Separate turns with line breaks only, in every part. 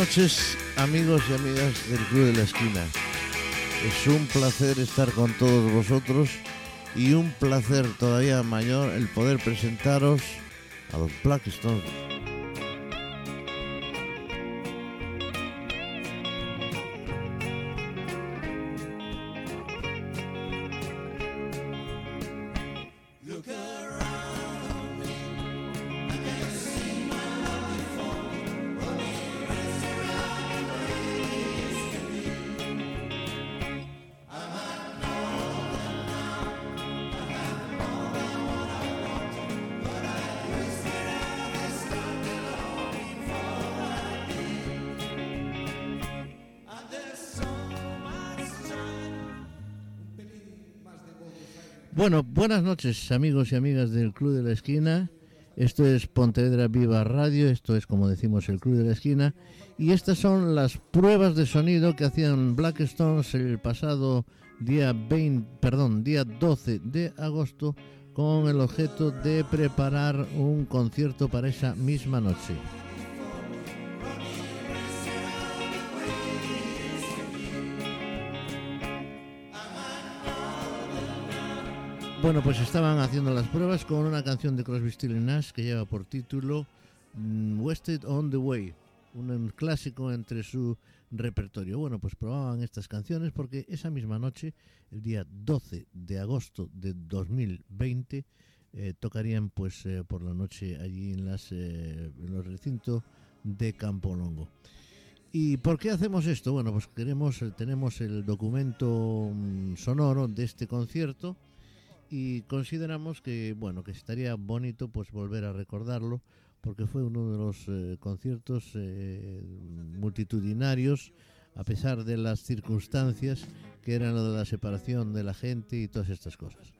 Noches amigos y amigas del Club de la Esquina. Es un placer estar con todos vosotros y un placer todavía mayor el poder presentaros a los Black buenas noches amigos y amigas del Club de la Esquina. Esto es Pontevedra Viva Radio, esto es como decimos el Club de la Esquina. Y estas son las pruebas de sonido que hacían Black Stones el pasado día 20, perdón, día 12 de agosto con el objeto de preparar un concierto para esa misma noche. Bueno, pues estaban haciendo las pruebas con una canción de Crosby, Still Nash que lleva por título mm, Wasted on the Way, un clásico entre su repertorio. Bueno, pues probaban estas canciones porque esa misma noche, el día 12 de agosto de 2020, eh, tocarían pues eh, por la noche allí en, las, eh, en los recintos de Campo Longo. ¿Y por qué hacemos esto? Bueno, pues queremos, tenemos el documento mm, sonoro de este concierto y consideramos que bueno que estaría bonito pues volver a recordarlo porque fue uno de los eh, conciertos eh, multitudinarios a pesar de las circunstancias que eran lo de la separación de la gente y todas estas cosas.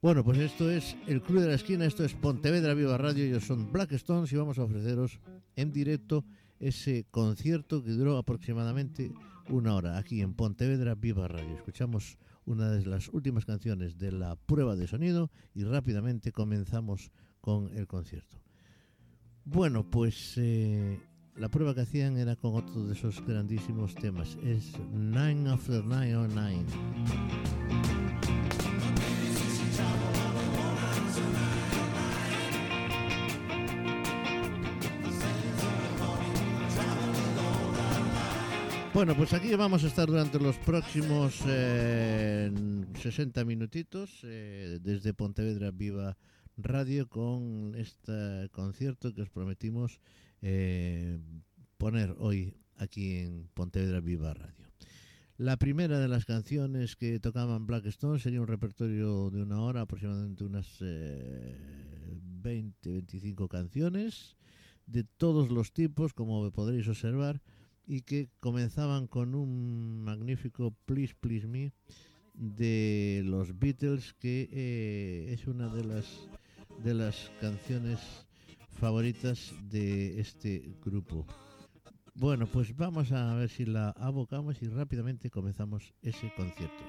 Bueno, pues esto es el Club de la Esquina, esto es Pontevedra Viva Radio, ellos son Black Stones y vamos a ofreceros en directo ese concierto que duró aproximadamente una hora aquí en Pontevedra Viva Radio. Escuchamos una de las últimas canciones de la prueba de sonido y rápidamente comenzamos con el concierto. Bueno, pues eh, la prueba que hacían era con otro de esos grandísimos temas. Es Nine After Nine or Nine. Bueno, pues aquí vamos a estar durante los próximos eh, 60 minutitos eh, desde Pontevedra Viva Radio con este concierto que os prometimos eh, poner hoy aquí en Pontevedra Viva Radio. La primera de las canciones que tocaban Black Stone sería un repertorio de una hora, aproximadamente unas 20-25 canciones de todos los tipos, como podréis observar y que comenzaban con un magnífico Please Please Me de los Beatles que eh, es una de las de las canciones favoritas de este grupo. Bueno, pues vamos a ver si la abocamos y rápidamente comenzamos ese concierto.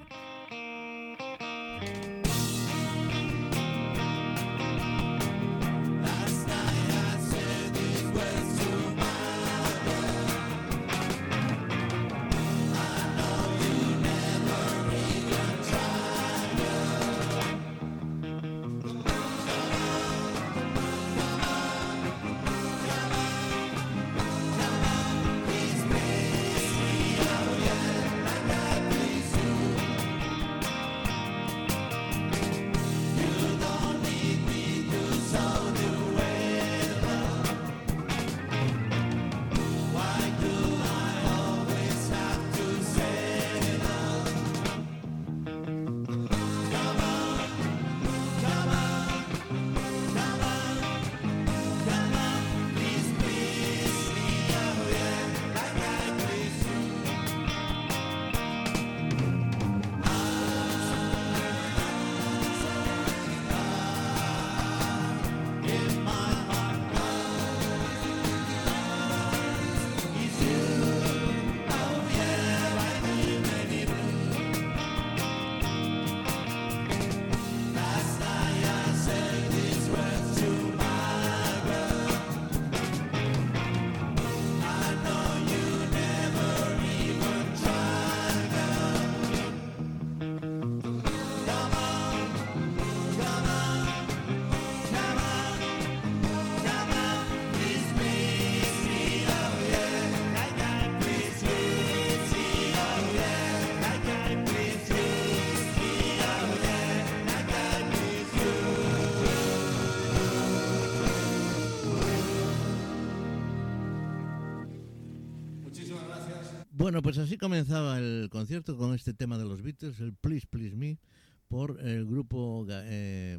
Bueno, pues así comenzaba el concierto con este tema de los Beatles, el Please Please Me, por el grupo eh,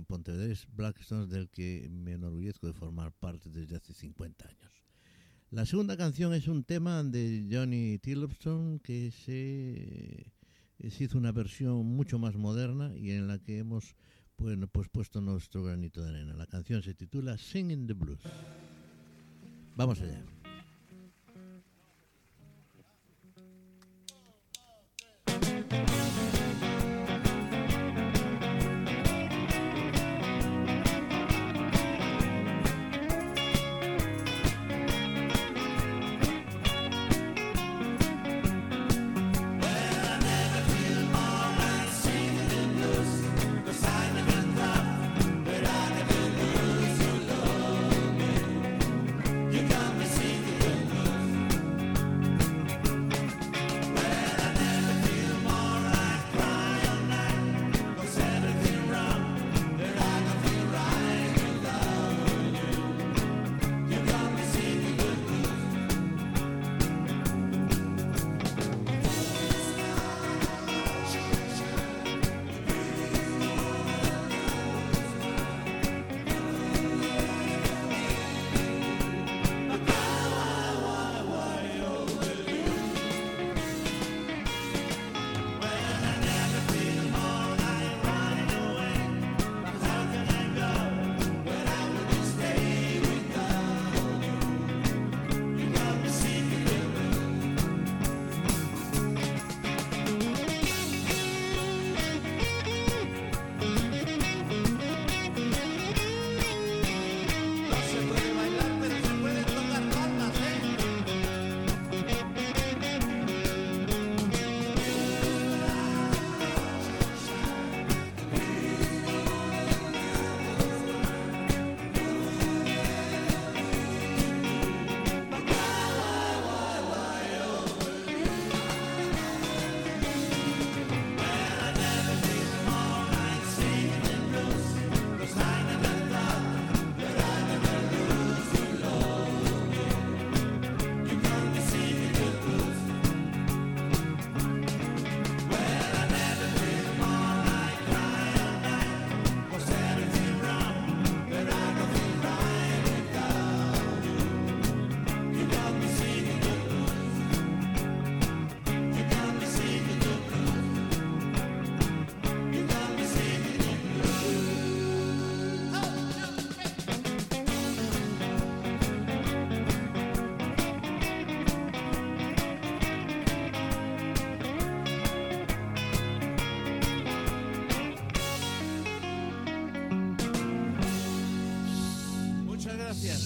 Blackstones del que me enorgullezco de formar parte desde hace 50 años. La segunda canción es un tema de Johnny Tillotson que se, se, hizo una versión mucho más moderna y en la que hemos bueno, pues puesto nuestro granito de arena. La canción se titula Singing the Blues. Vamos allá.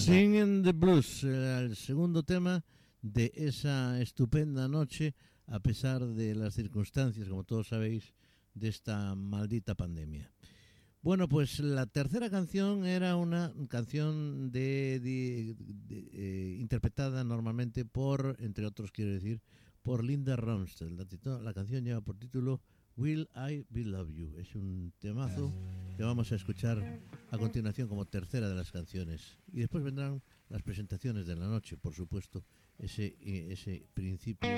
Singing the Blues, el segundo tema de esa estupenda noche, a pesar de las circunstancias, como todos sabéis, de esta maldita pandemia. Bueno, pues la tercera canción era una canción de, eh, interpretada normalmente por, entre otros quiero decir, por Linda Ronstadt. La, la canción lleva por título Will I Be Love You. Es un temazo que vamos a escuchar a continuación como tercera de las canciones. Y después vendrán las presentaciones de la noche, por supuesto, ese, eh, ese principio.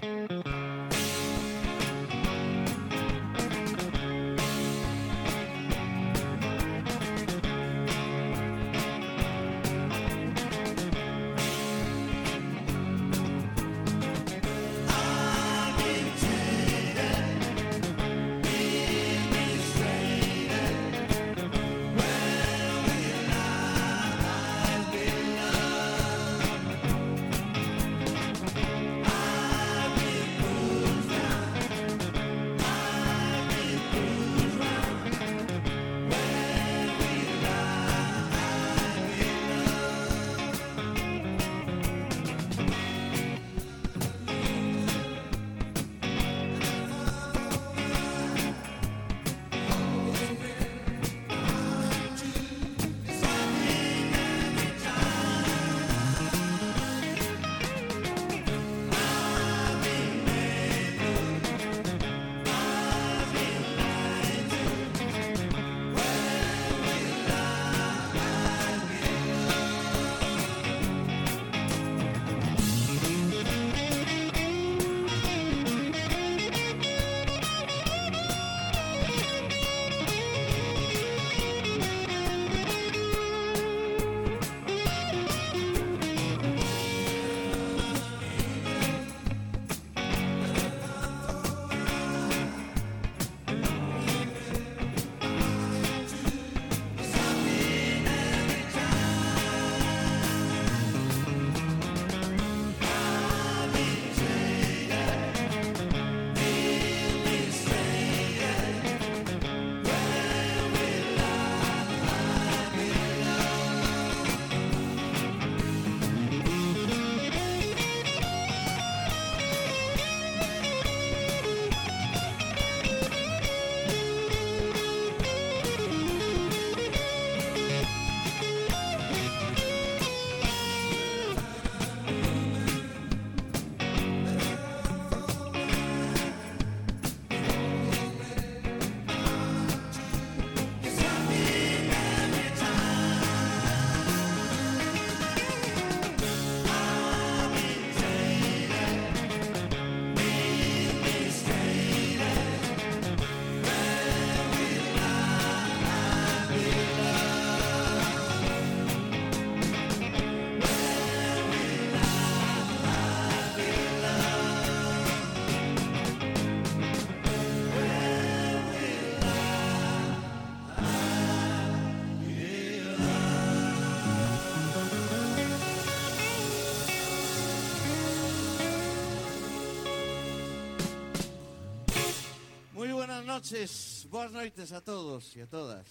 Noches, buenas noches a todos y a todas.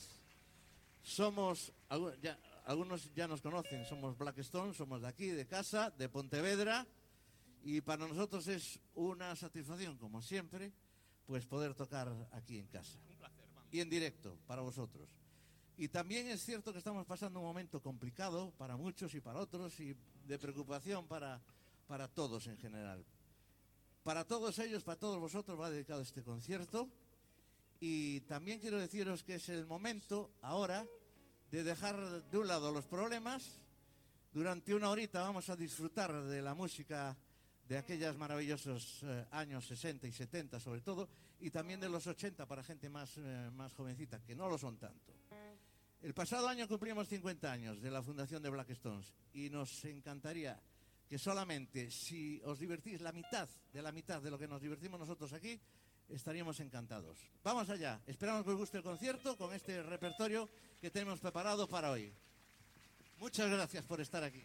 Somos, ya, algunos ya nos conocen, somos Blackstone, somos de aquí, de casa, de Pontevedra, y para nosotros es una satisfacción, como siempre, pues poder tocar aquí en casa.
Un placer.
Y en directo, para vosotros. Y también es cierto que estamos pasando un momento complicado para muchos y para otros, y de preocupación para, para todos en general. Para todos ellos, para todos vosotros va dedicado este concierto. Y también quiero deciros que es el momento ahora de dejar de un lado los problemas. Durante una horita vamos a disfrutar de la música de aquellos maravillosos eh, años 60 y 70 sobre todo, y también de los 80 para gente más, eh, más jovencita, que no lo son tanto. El pasado año cumplimos 50 años de la fundación de Black Stones y nos encantaría que solamente si os divertís la mitad de la mitad de lo que nos divertimos nosotros aquí, estaríamos encantados. Vamos allá, esperamos que os guste el concierto con este repertorio que tenemos preparado para hoy. Muchas gracias por estar aquí.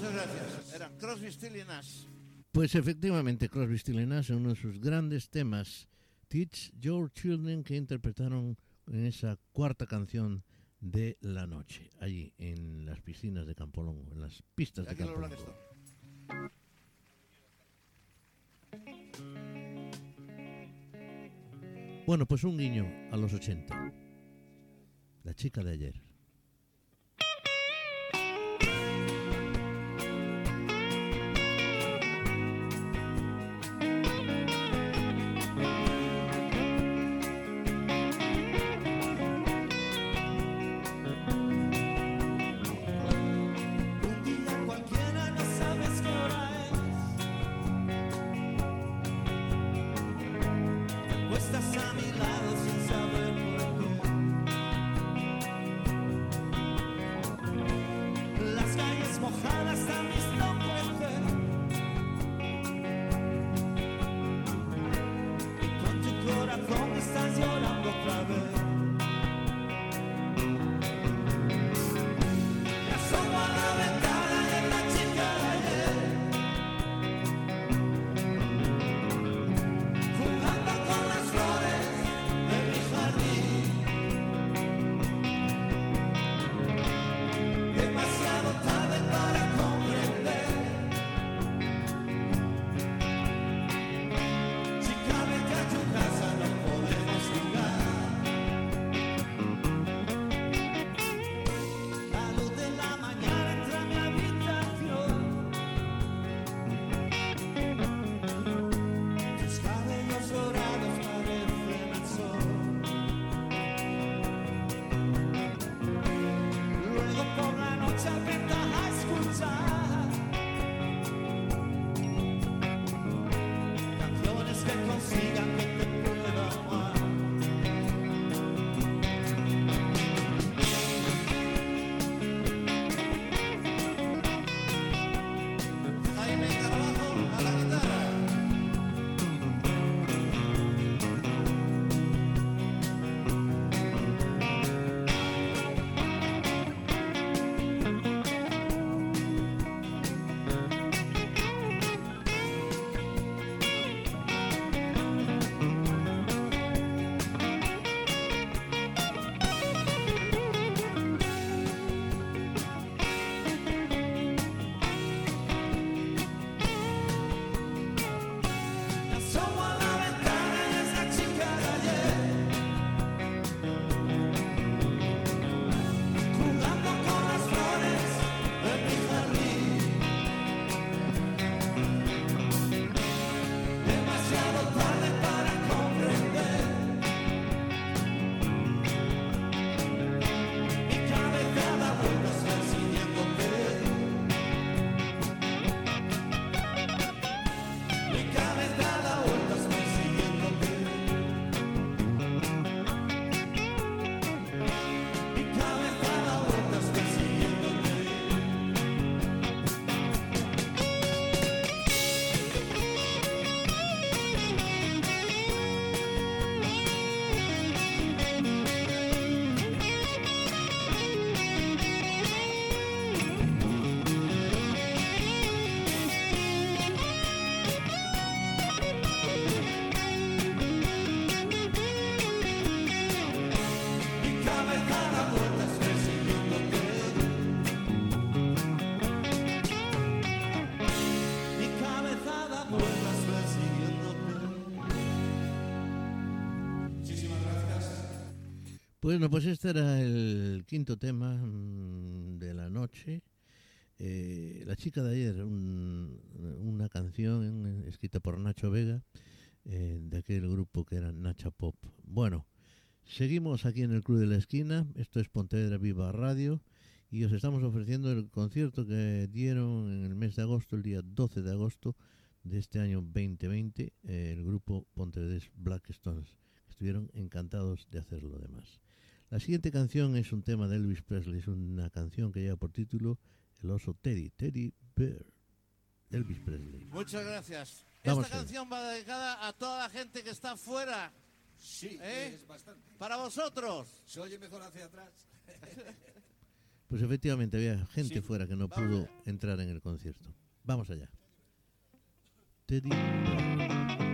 Muchas gracias. Eran Crosby, Still y Nash.
Pues efectivamente, Crosby, Still Nash en uno de sus grandes temas, Teach Your Children, que interpretaron en esa cuarta canción de la noche, allí en las piscinas de Campolongo, en las pistas de Campolongo. Bueno, pues un guiño a los 80. La chica de ayer. Bueno, pues este era el quinto tema mm, de la noche. Eh, la chica de ayer, un- una canción escrita por Nacho Vega, eh, de aquel grupo que era Nacha Pop. Bueno, seguimos aquí en el Club de la Esquina, esto es Pontevedra Viva Radio, y os estamos ofreciendo el concierto que dieron en el mes de agosto, el día 12 de agosto de este año 2020, eh, el grupo Pontevedrés Black Stones. Estuvieron encantados de hacerlo además. La siguiente canción es un tema de Elvis Presley, es una canción que lleva por título El oso Teddy, Teddy Bear, Elvis Presley.
Muchas gracias.
Vamos
Esta canción va dedicada a toda la gente que está fuera.
Sí,
¿Eh?
es bastante.
Para vosotros.
¿Se oye mejor hacia atrás?
Pues efectivamente había gente
Sí,
fuera que no
vamos
pudo
allá.
entrar en el concierto. Vamos allá. Teddy Bear.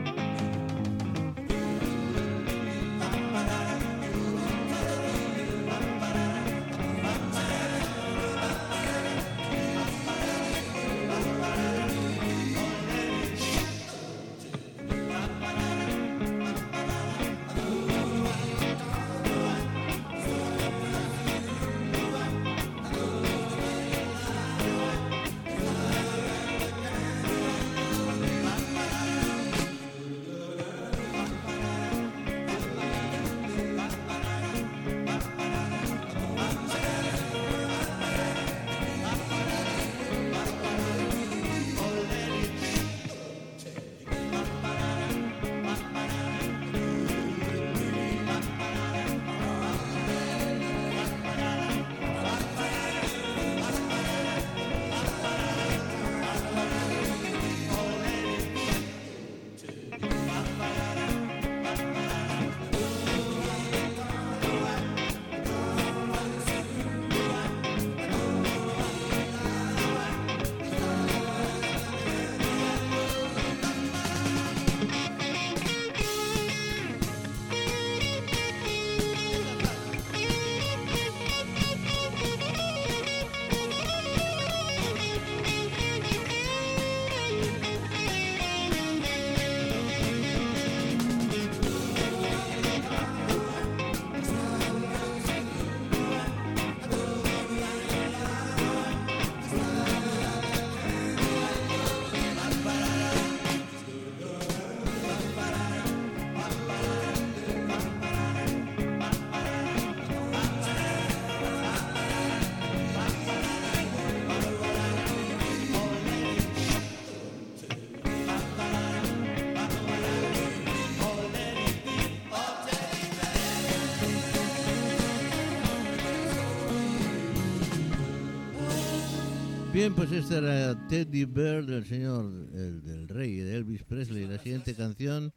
Bien, pues este era Teddy Bear del señor, el del rey, de Elvis Presley. La siguiente canción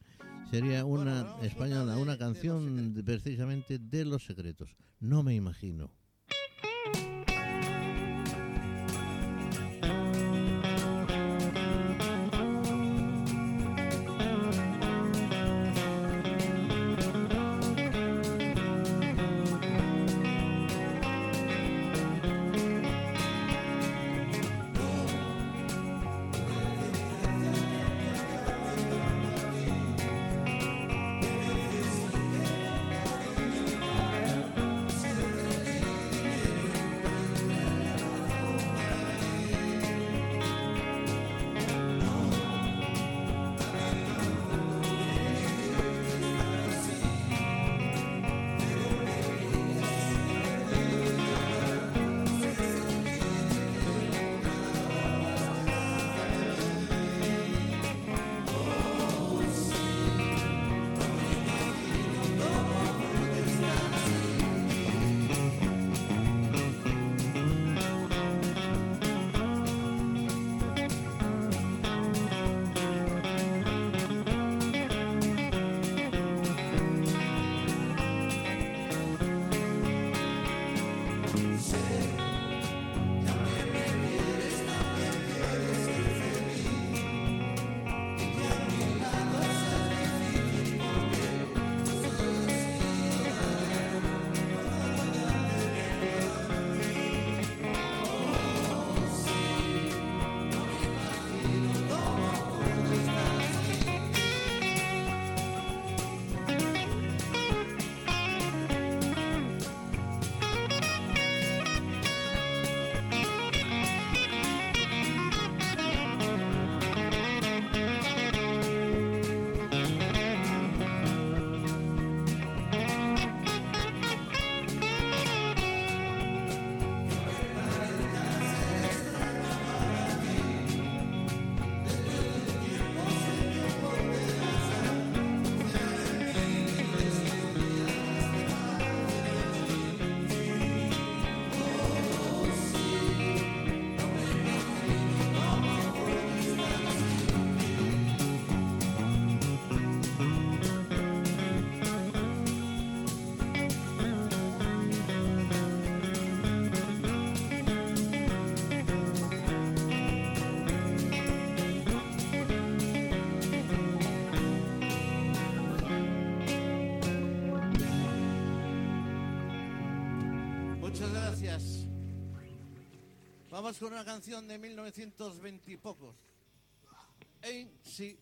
sería una española, una canción precisamente de los secretos. No me imagino.
Vamos con una canción de 1920 y pocos. She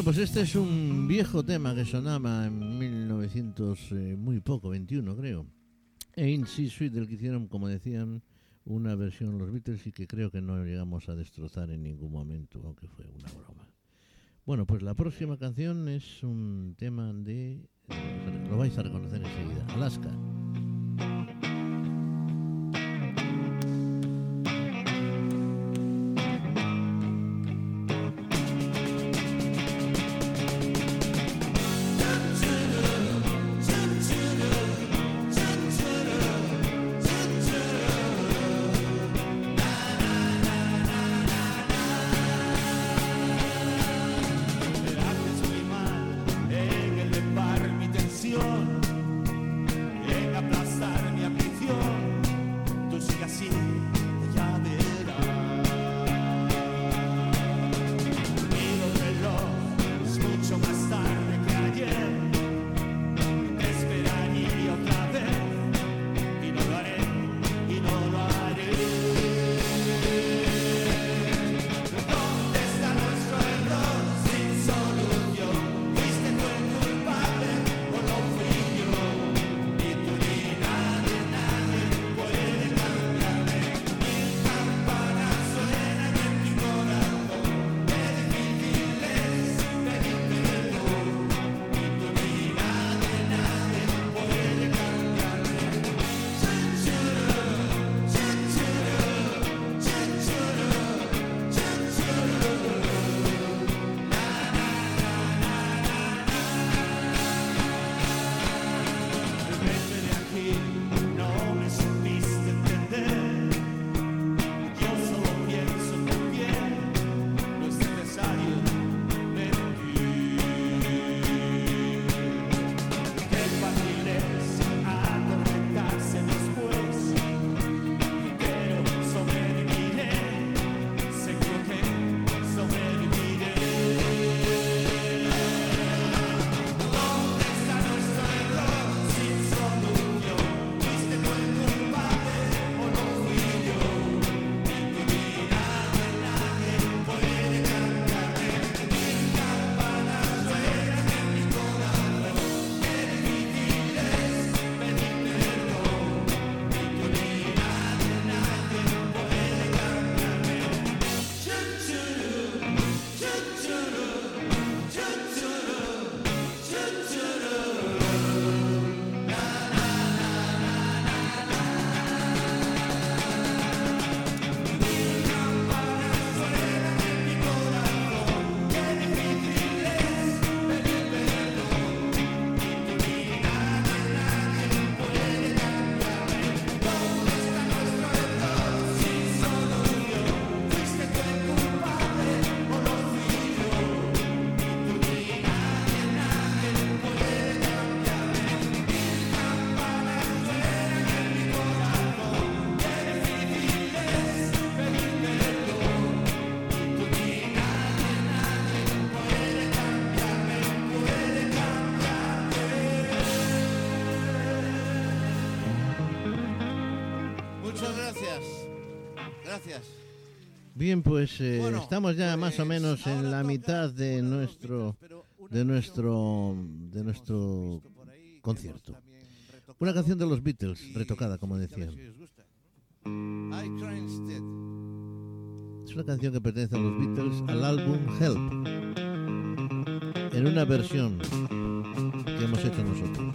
Bueno, pues este es un viejo tema que sonaba en 1900, eh, muy poco, 21 creo. Ain't Sweet, del que hicieron, como decían, una versión los Beatles y que creo que no llegamos a destrozar en ningún momento, aunque fue una broma. Bueno, pues la próxima canción es un tema de... Lo vais a reconocer enseguida. Alaska.
Bien, pues eh,
Bueno,
estamos ya más o
pues
menos en la mitad de nuestro de nuestro de nuestro concierto. una canción de los Beatles retocada, como decían. Es una canción que pertenece a los Beatles al álbum Help, en una versión que hemos hecho nosotros.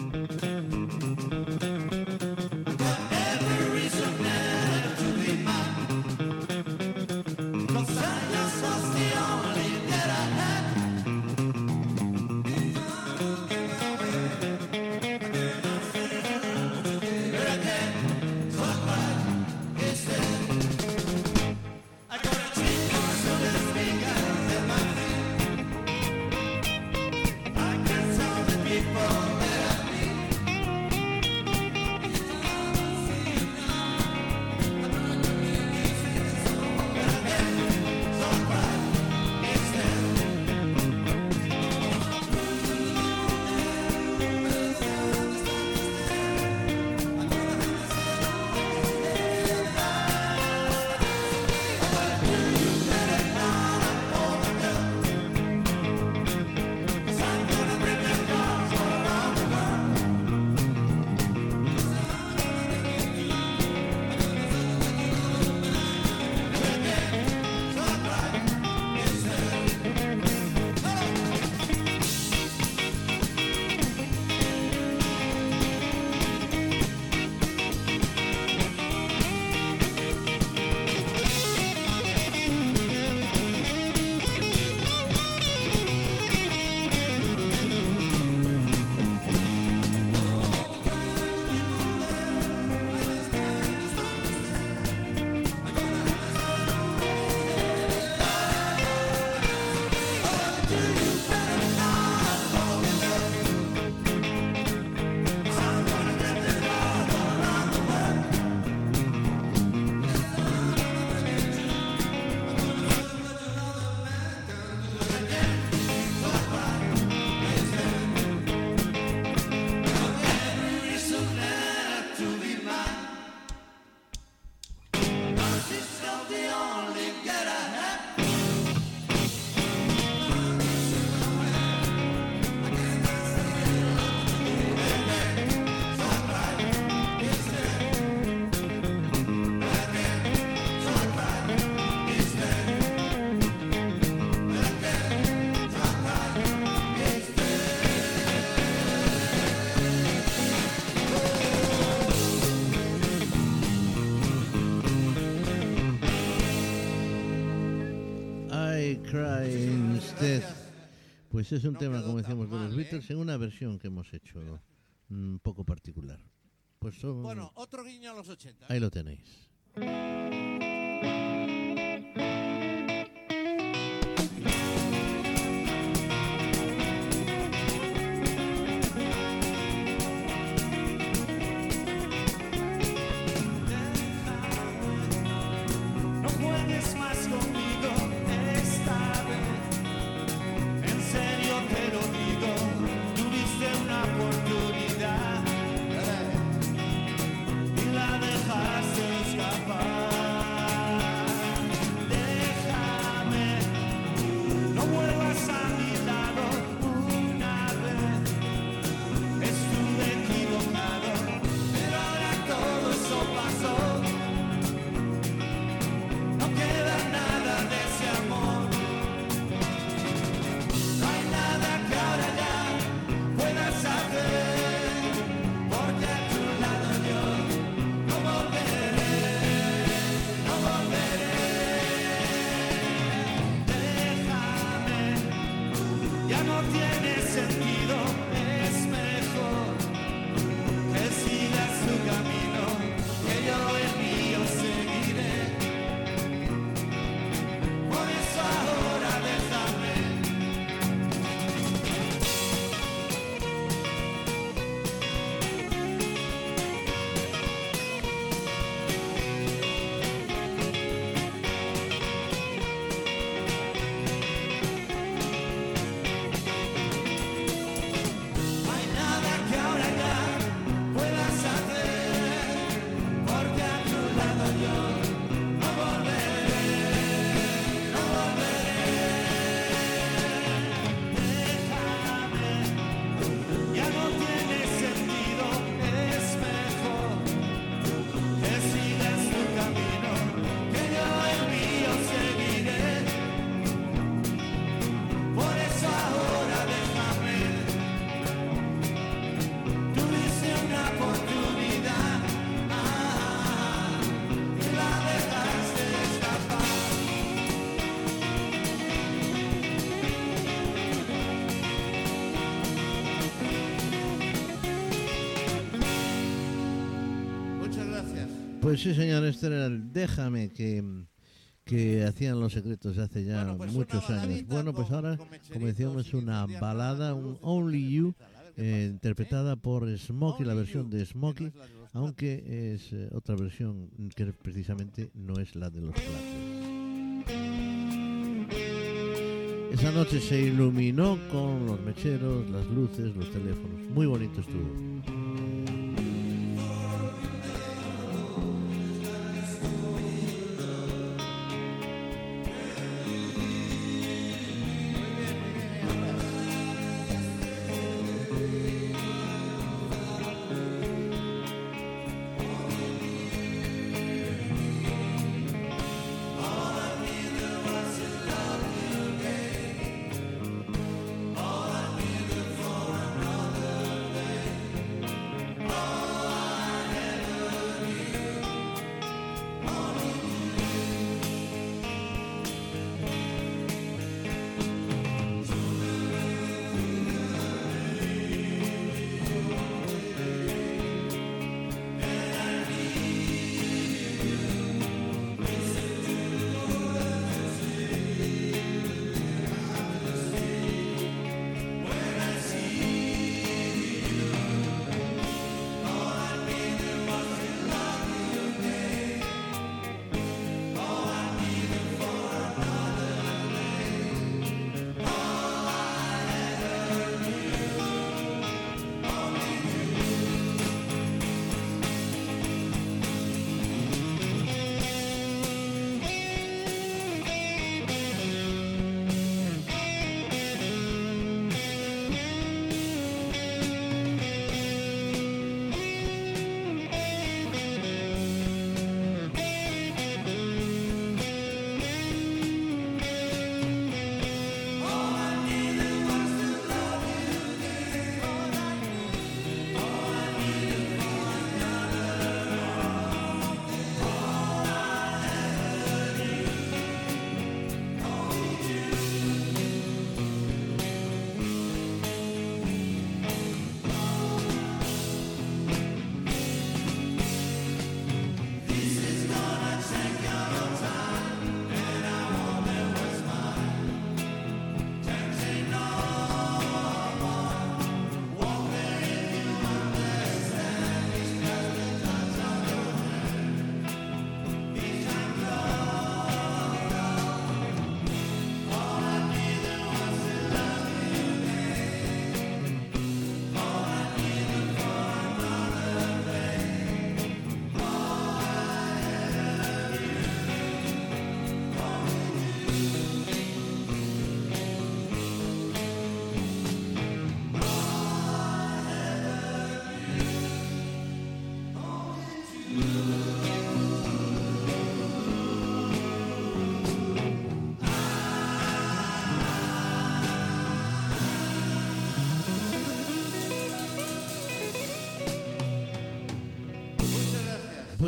I Cry Instead. Pues es un tema, como decíamos, de los. Beatles en una versión que hemos hecho un poco particular. Pues son,
Bueno, otro guiño a los 80.
ahí lo tenéis. Pues sí, señor, este era el Déjame que, que hacían los secretos hace ya
Bueno, pues
muchos años. Bueno, pues
con-
ahora, como decíamos, una balada, un Only You, eh,
¿eh?
interpretada por Smokey, la versión de Smokey, aunque es eh, otra versión que precisamente no es la de los Platters. Esa noche se iluminó con los mecheros, las luces, los teléfonos. Muy bonito estuvo.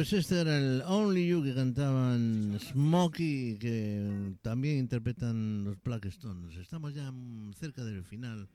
Pues este era el Only You que cantaban Smokey que también interpretan los Black Stones. Estamos ya cerca del final.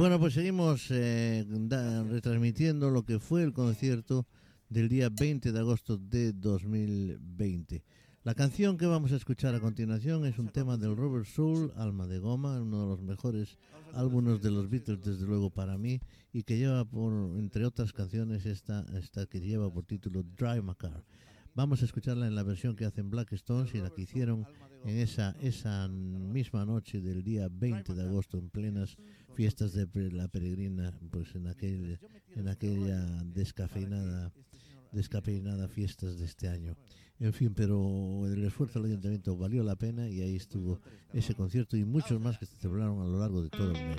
Bueno, pues seguimos eh, retransmitiendo lo que fue el concierto del día 20 de agosto de 2020. La canción que vamos a escuchar a continuación es un tema del Robert Soul, Alma de Goma, uno de los mejores álbumes de los Beatles, desde luego para mí, y que lleva por, entre otras canciones, esta, esta que lleva por título Drive My Car. Vamos a escucharla en la versión que hacen Black Stones y la que hicieron en esa, esa misma noche del día 20 de agosto, en plenas fiestas de la peregrina, pues en, aquel, en aquella descafeinada, descafeinada fiestas de este año. En fin, pero el esfuerzo del ayuntamiento valió la pena y ahí estuvo ese concierto y muchos más que se celebraron a lo largo de todo el mes.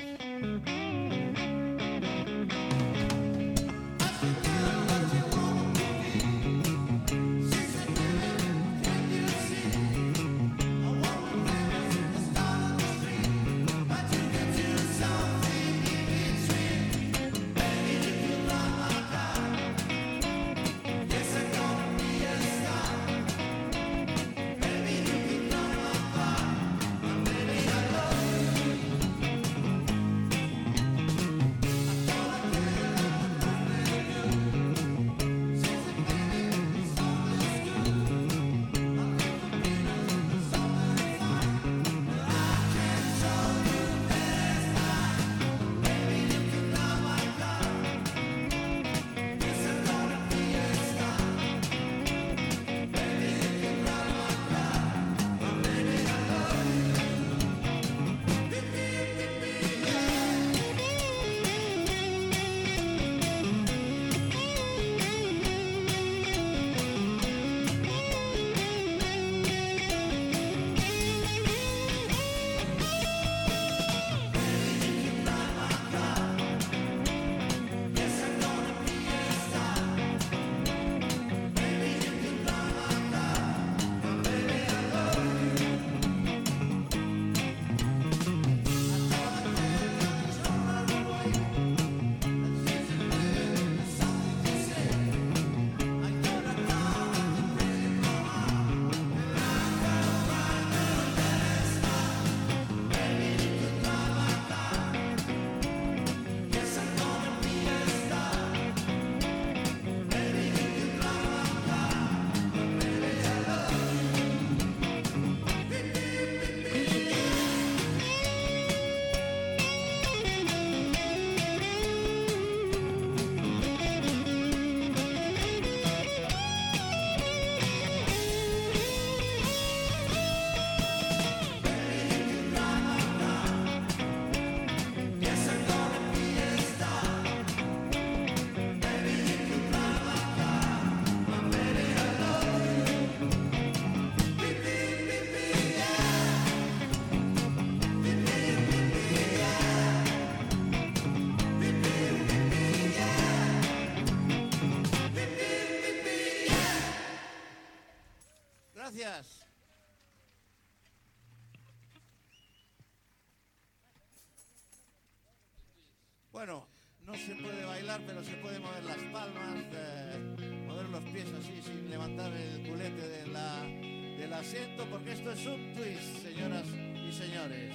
Levantar el culete de la, del asiento, porque esto es un twist, señoras y señores.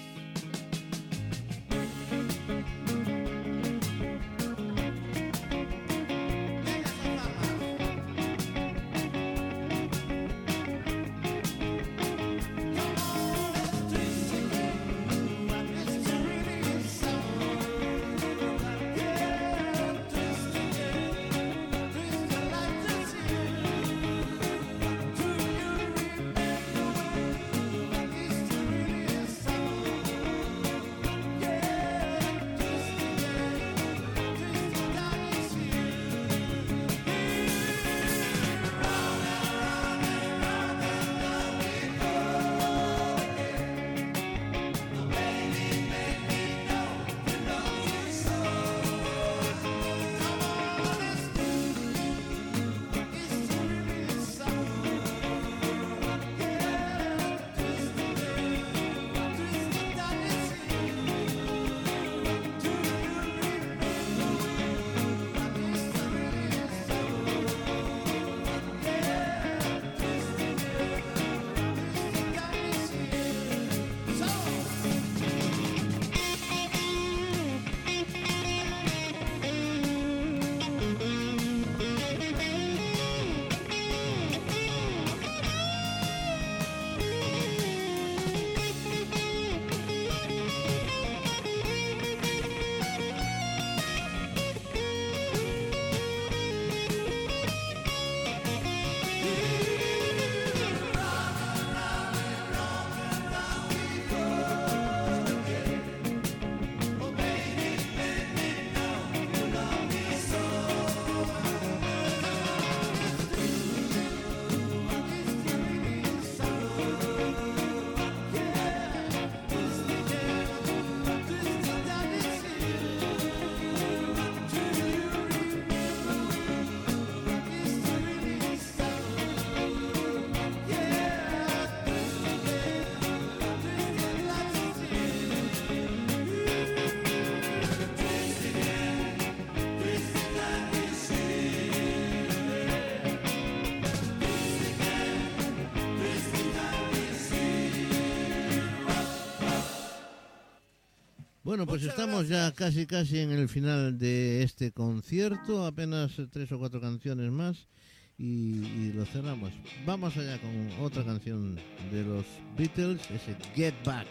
Bueno, pues
Muchas
estamos ya casi casi en el final de este concierto, apenas eh, tres o cuatro canciones más y, y lo cerramos. Vamos allá con otra canción de los Beatles, ese Get Back.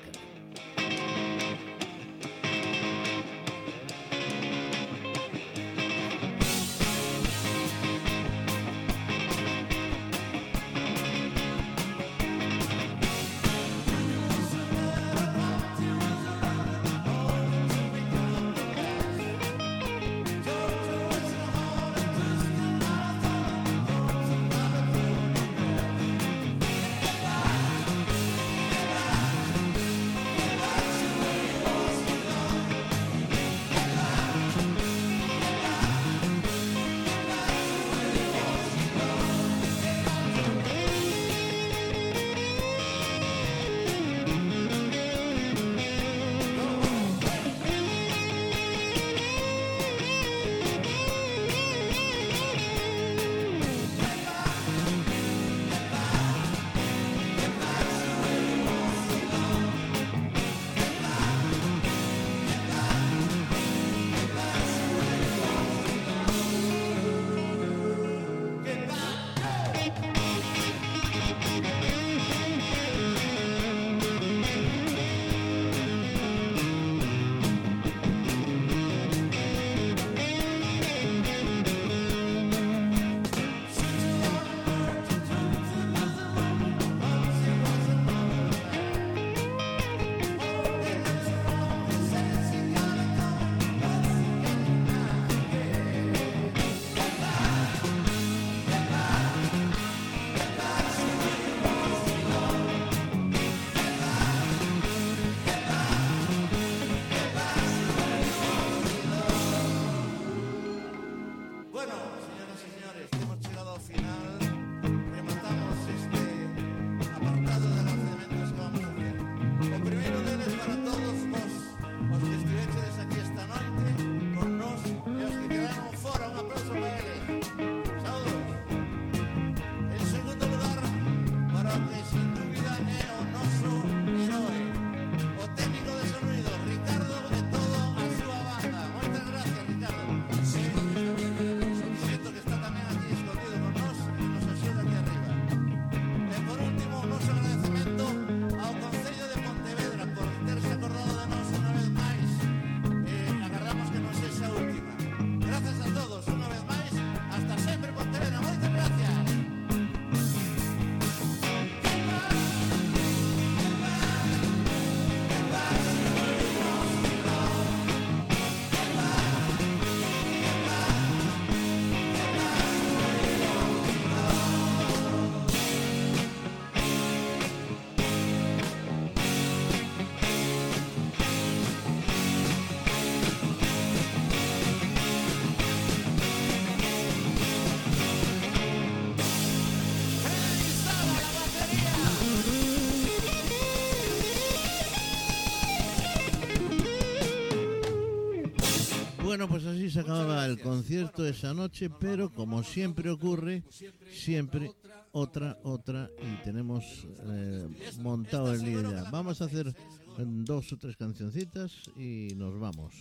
Se acababa el concierto esa noche, pero como siempre ocurre, siempre otra, otra, y tenemos eh, montado el lío ya. Vamos a hacer dos o tres cancioncitas y nos vamos.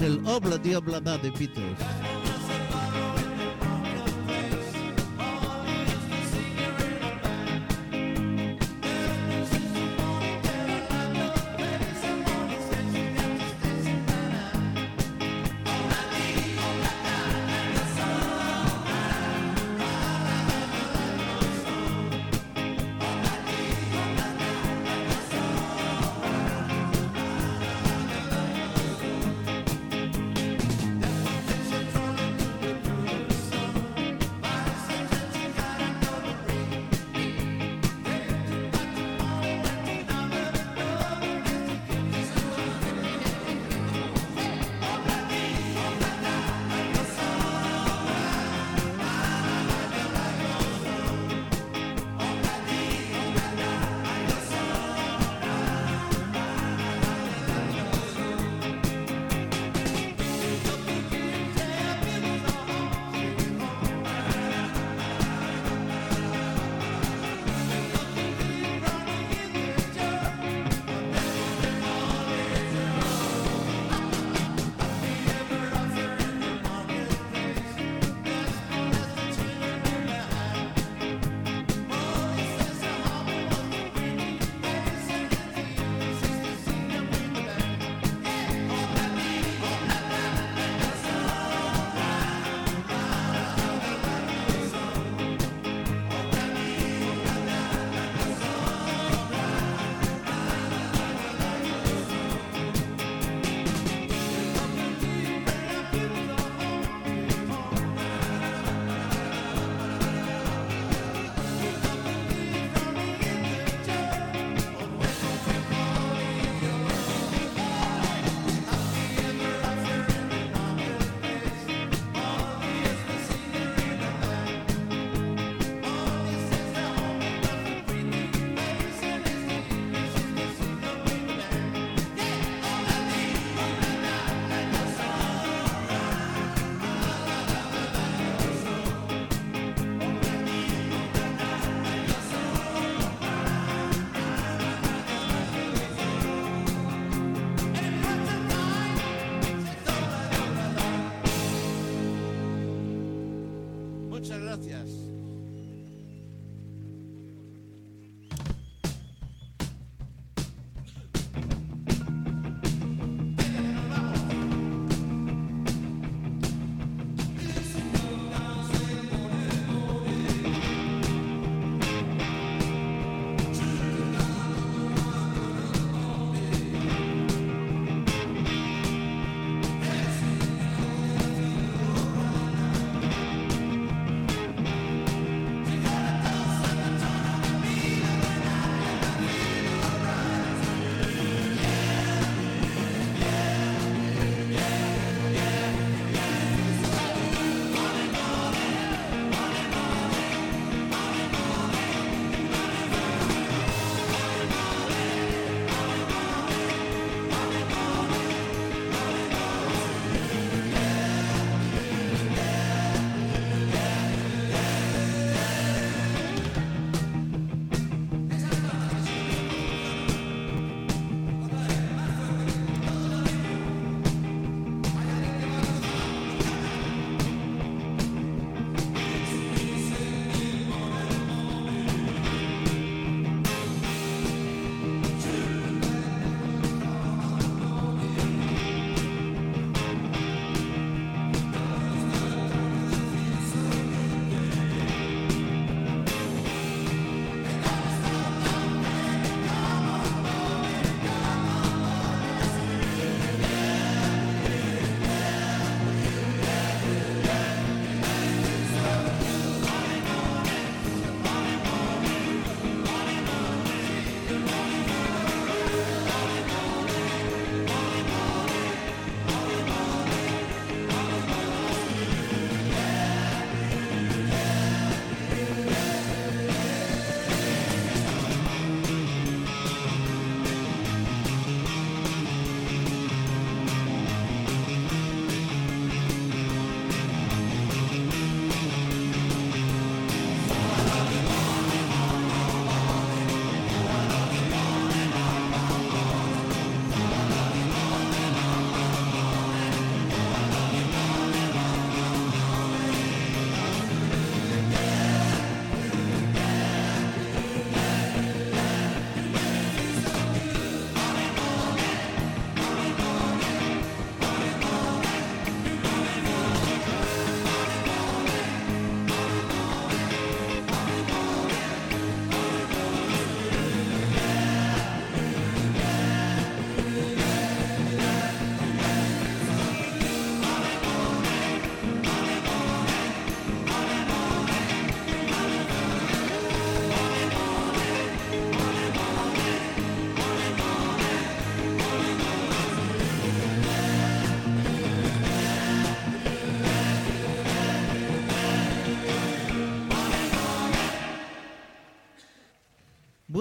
El Obla Diabla de Beatles.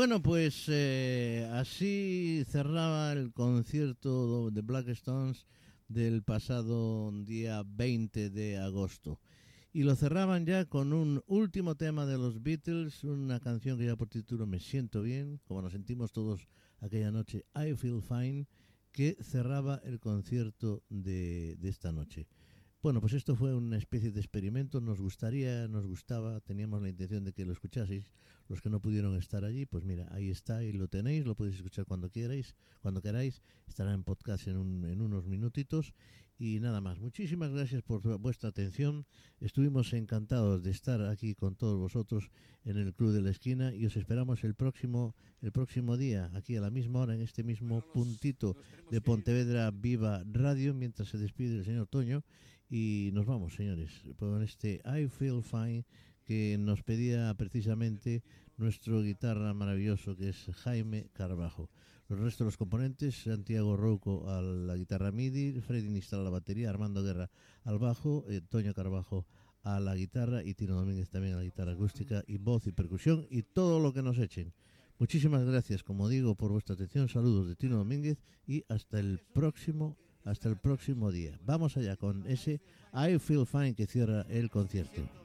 Bueno, pues eh, así cerraba el concierto de Black Stones del pasado día 20 de agosto. Y lo cerraban ya con un último tema de los Beatles, una canción que ya por título Me siento bien, como nos sentimos todos aquella noche, I Feel Fine, que cerraba el concierto de, de esta noche. Bueno, pues esto fue una especie de experimento, nos gustaría, nos gustaba, teníamos la intención de que lo escuchaseis, los que no pudieron estar allí, pues mira, ahí está y lo tenéis, lo podéis escuchar cuando queráis, cuando queráis, estará en podcast en, un, en unos minutitos. Y nada más. Muchísimas gracias por vuestra atención. Estuvimos encantados de estar aquí con todos vosotros en el Club de la Esquina y os esperamos el próximo el próximo día aquí a la misma hora en este mismo puntito de Pontevedra Viva Radio mientras se despide el señor Toño y nos vamos, señores, con este I Feel Fine que nos pedía precisamente nuestro guitarra maravilloso que es Jaime Carbajo. Los restos de los componentes, Santiago Rouco a la guitarra MIDI, Freddy Nistal a la batería, Armando Guerra al bajo, eh, Toño Carbajo a la guitarra y Tino Domínguez también a la guitarra acústica y voz y percusión y todo lo que nos echen. Muchísimas gracias, como digo, por vuestra atención. Saludos de Tino Domínguez y hasta el próximo hasta el próximo día. Vamos allá con ese I Feel Fine que cierra el concierto.